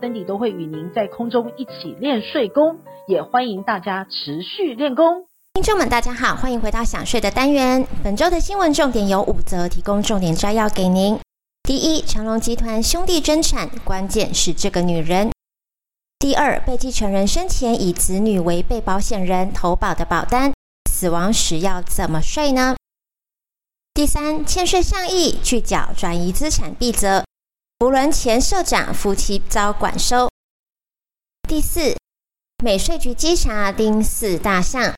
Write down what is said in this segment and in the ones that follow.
，Cindy 都会与您在空中一起练睡功，也欢迎大家持续练功。听众们，大家好，欢迎回到想睡的单元。本周的新闻重点有五则，提供重点摘要给您。第一，长隆集团兄弟争产，关键是这个女人。第二，被继承人生前以子女为被保险人投保的保单，死亡时要怎么税呢？第三，欠税上亿拒缴转移资产必责。福伦前社长夫妻遭管收。第四，美税局稽查丁四大项。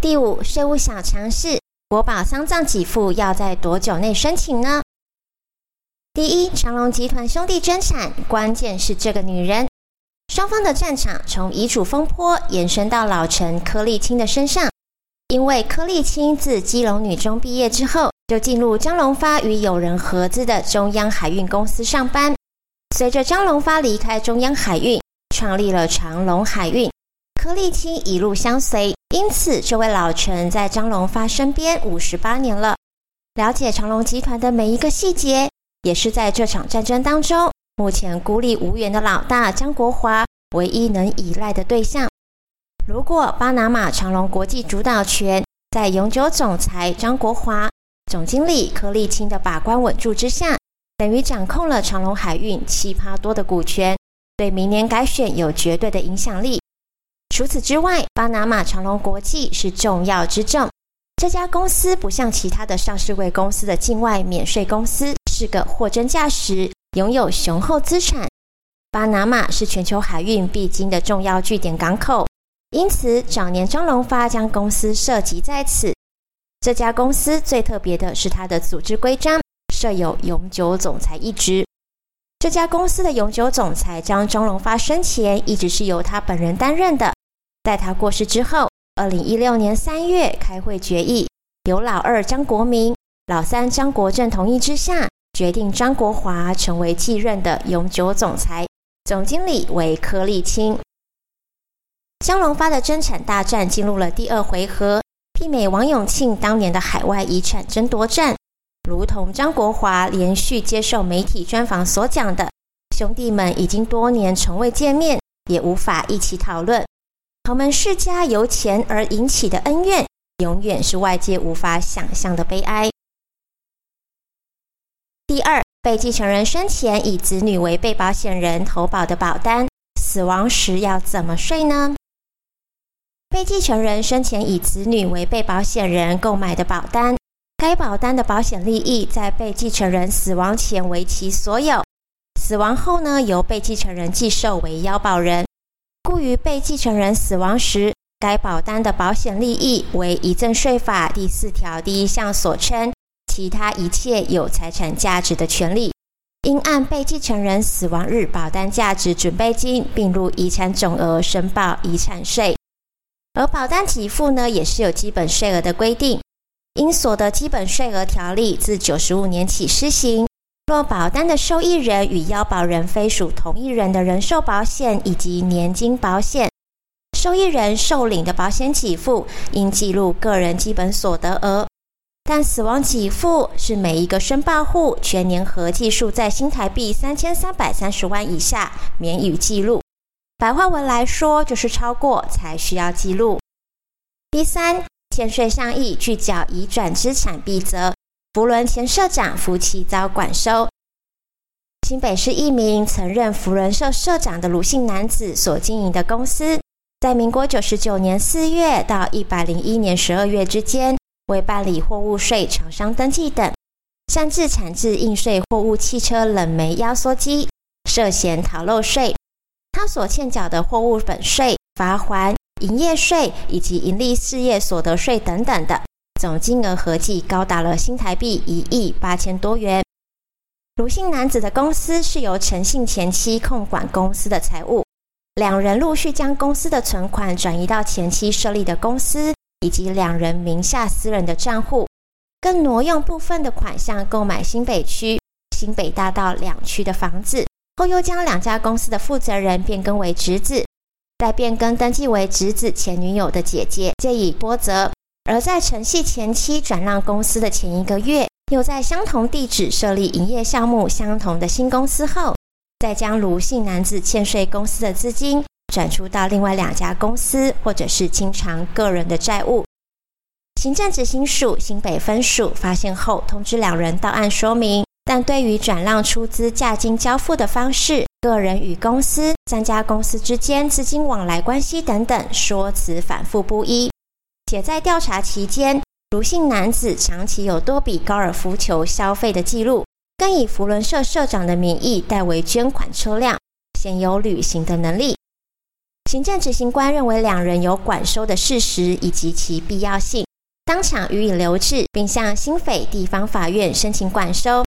第五，税务小常识：国宝丧葬给付要在多久内申请呢？第一，长隆集团兄弟争产，关键是这个女人。双方的战场从遗嘱风波延伸到老臣柯丽青的身上，因为柯丽青自基隆女中毕业之后。就进入张荣发与友人合资的中央海运公司上班。随着张荣发离开中央海运，创立了长隆海运，柯丽青一路相随。因此，这位老臣在张荣发身边五十八年了，了解长隆集团的每一个细节，也是在这场战争当中，目前孤立无援的老大张国华唯一能依赖的对象。如果巴拿马长隆国际主导权在永久总裁张国华，总经理柯丽青的把关稳住之下，等于掌控了长荣海运七趴多的股权，对明年改选有绝对的影响力。除此之外，巴拿马长荣国际是重要之证。这家公司不像其他的上市位公司的境外免税公司，是个货真价实、拥有雄厚资产。巴拿马是全球海运必经的重要据点港口，因此早年张荣发将公司设籍在此。这家公司最特别的是它的组织规章设有永久总裁一职。这家公司的永久总裁张张荣发生前一直是由他本人担任的，在他过世之后，二零一六年三月开会决议，由老二张国明、老三张国正同意之下，决定张国华成为继任的永久总裁，总经理为柯丽青。张荣发的争产大战进入了第二回合。媲美王永庆当年的海外遗产争夺战，如同张国华连续接受媒体专访所讲的，兄弟们已经多年从未见面，也无法一起讨论。豪门世家由钱而引起的恩怨，永远是外界无法想象的悲哀。第二，被继承人生前以子女为被保险人投保的保单，死亡时要怎么税呢？被继承人生前以子女为被保险人购买的保单，该保单的保险利益在被继承人死亡前为其所有，死亡后呢，由被继承人继受为腰保人。故于被继承人死亡时，该保单的保险利益为遗赠税法第四条第一项所称其他一切有财产价值的权利，应按被继承人死亡日保单价值准备金并入遗产总额申报遗产税。而保单给付呢，也是有基本税额的规定。因所得基本税额条例自九十五年起施行。若保单的受益人与要保人非属同一人的人寿保险以及年金保险，受益人受领的保险给付应记录个人基本所得额。但死亡给付是每一个申报户全年合计数在新台币三千三百三十万以下，免予记录。白话文来说，就是超过才需要记录。第三，欠税上亿拒缴移转资产必责。福伦前社长夫妻遭管收。新北市一名曾任福伦社社长的卢姓男子所经营的公司，在民国九十九年四月到一百零一年十二月之间，为办理货物税、厂商登记等，擅自产制应税货物汽车冷媒压缩机，涉嫌逃漏税。他所欠缴的货物本税、罚锾、营业税以及营利事业所得税等等的总金额合计高达了新台币一亿八千多元。卢姓男子的公司是由陈姓前妻控管公司的财务，两人陆续将公司的存款转移到前妻设立的公司以及两人名下私人的账户，更挪用部分的款项购买新北区新北大道两区的房子，后又将两家公司的负责人变更为侄子，再变更登记为侄子前女友的姐姐，借以波折。而在承系前妻转让公司的前一个月，又在相同地址设立营业项目相同的新公司后，再将卢姓男子欠税公司的资金转出到另外两家公司，或者是清偿个人的债务。行政执行署新北分署发现后，通知两人到案说明，但对于转让出资价金交付的方式、个人与公司、三家公司之间资金往来关系等等，说辞反复不一。且在调查期间，卢姓男子长期有多笔高尔夫球消费的记录，更以福伦社社长的名义代为捐款车辆，鲜有履行的能力。行政执行官认为两人有管收的事实以及其必要性，当场予以留置，并向新北地方法院申请管收。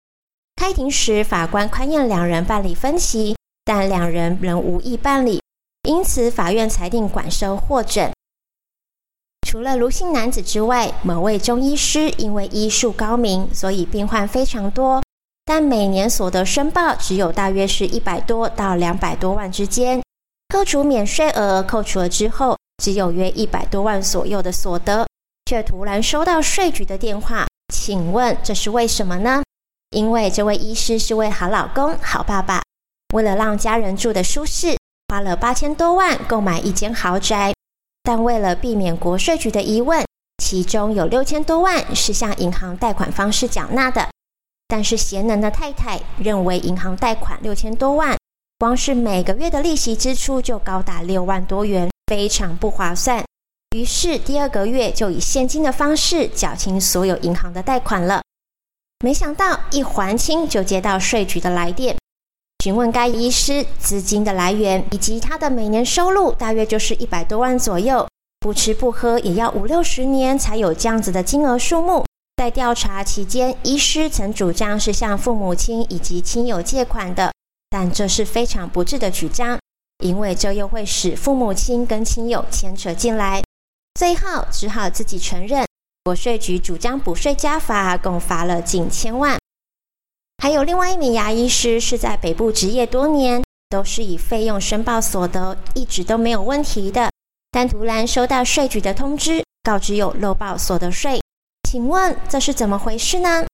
开庭时，法官宽限两人办理分期，但两人仍无意办理，因此法院裁定管收获准。除了卢姓男子之外，某位中医师因为医术高明，所以病患非常多，但每年所得申报只有大约是一百多到两百多万之间。扣除免税额，扣除了之后，只有约一百多万左右的所得，却突然收到税局的电话，请问这是为什么呢？因为这位医师是位好老公、好爸爸，为了让家人住得舒适，花了八千多万购买一间豪宅。但为了避免国税局的疑问，其中有六千多万是向银行贷款方式缴纳的。但是贤能的太太认为，银行贷款六千多万，光是每个月的利息支出就高达六万多元，非常不划算。于是第二个月就以现金的方式缴清所有银行的贷款了。没想到一还清，就接到税局的来电。询问该医师资金的来源以及他的每年收入，大约就是一百多万左右，不吃不喝也要五六十年才有这样子的金额数目。在调查期间，医师曾主张是向父母亲以及亲友借款的，但这是非常不智的主张，因为这又会使父母亲跟亲友牵扯进来，最后只好自己承认，国税局主张补税加罚，共罚了近千万。还有另外一名牙医师是在北部执业多年，都是以费用申报所得，一直都没有问题的。但突然收到税局的通知，告知有漏报所得税，请问这是怎么回事呢？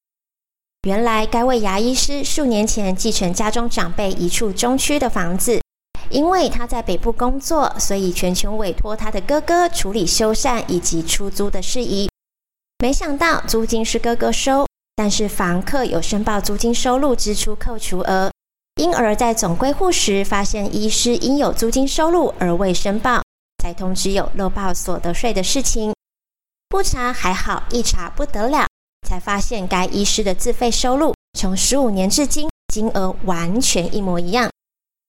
原来该位牙医师数年前继承家中长辈一处中区的房子，因为他在北部工作，所以全权委托他的哥哥处理修缮以及出租的事宜。没想到租金是哥哥收。但是房客有申报租金收入支出扣除额，因而，在总归户时发现医师应有租金收入而未申报，才通知有漏报所得税的事情。不查还好，一查不得了，才发现该医师的自费收入从十五年至今金额完全一模一样，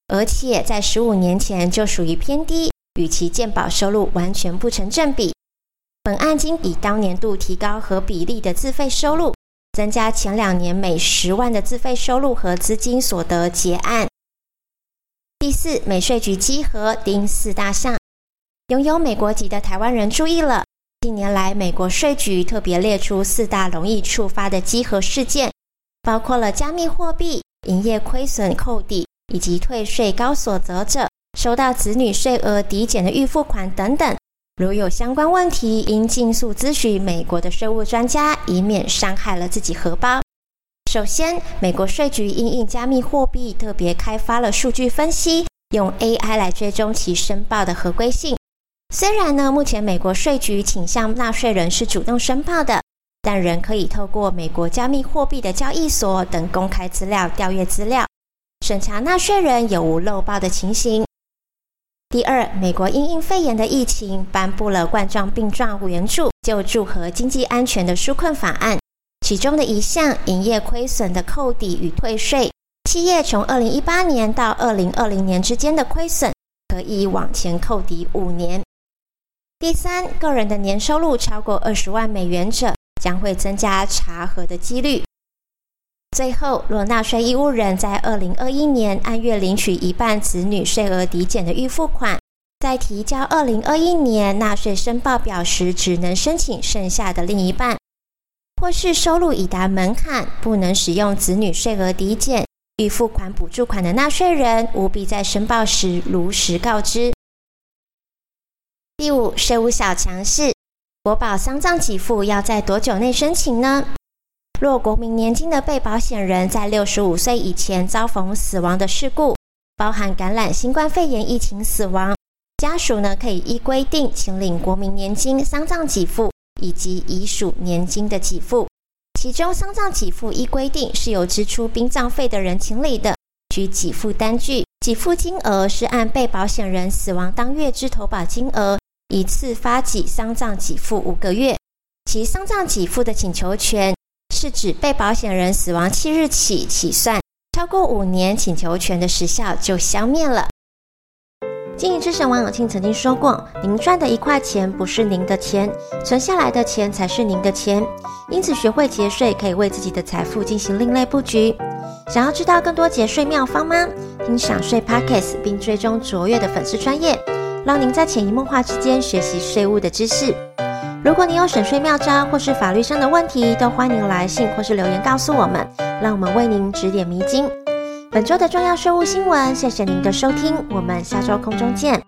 而且在十五年前就属于偏低，与其健保收入完全不成正比。本案经以当年度提高和比例的自费收入。增加前两年每十万的自费收入和资金所得结案。第四，美税局稽核盯四大项，拥有美国籍的台湾人注意了。近年来，美国税局特别列出四大容易触发的稽核事件，包括了加密货币、营业亏损扣抵以及退税高所得者收到子女税额抵减的预付款等等。如有相关问题，应尽速咨询美国的税务专家，以免伤害了自己荷包。首先，美国税局因应加密货币，特别开发了数据分析，用 AI 来追踪其申报的合规性。虽然呢，目前美国税局倾向纳税人是主动申报的，但仍可以透过美国加密货币的交易所等公开资料调阅资料，审查纳税人有无漏报的情形。第二，美国因应肺炎的疫情，颁布了冠状病状援助、救助和经济安全的纾困法案，其中的一项营业亏损的扣抵与退税，企业从二零一八年到二零二零年之间的亏损，可以往前扣抵五年。第三，个人的年收入超过二十万美元者，将会增加查核的几率。最后，若纳税义务人在二零二一年按月领取一半子女税额抵减的预付款，在提交二零二一年纳税申报表时，只能申请剩下的另一半，或是收入已达门槛不能使用子女税额抵减预付款补助款的纳税人，务必在申报时如实告知。第五，税务小常识：国保丧葬给付要在多久内申请呢？若国民年金的被保险人在六十五岁以前遭逢死亡的事故，包含感染新冠肺炎疫情死亡，家属呢可以依规定请领国民年金丧葬给付以及遗属年金的给付。其中丧葬给付依规定是由支出殡葬费的人请领的，需给付单据，给付金额是按被保险人死亡当月之投保金额，一次发给丧葬给付五个月。其丧葬给付的请求权。是指被保险人死亡七日起起算，超过五年，请求权的时效就消灭了。经营之神王永庆曾经说过：“您赚的一块钱不是您的钱，存下来的钱才是您的钱。因此，学会节税可以为自己的财富进行另类布局。想要知道更多节税妙方吗？听享税 Podcast 并追踪卓越的粉丝专业，让您在潜移默化之间学习税务的知识。”如果你有省税妙招或是法律上的问题，都欢迎来信或是留言告诉我们，让我们为您指点迷津。本周的重要税务新闻，谢谢您的收听，我们下周空中见。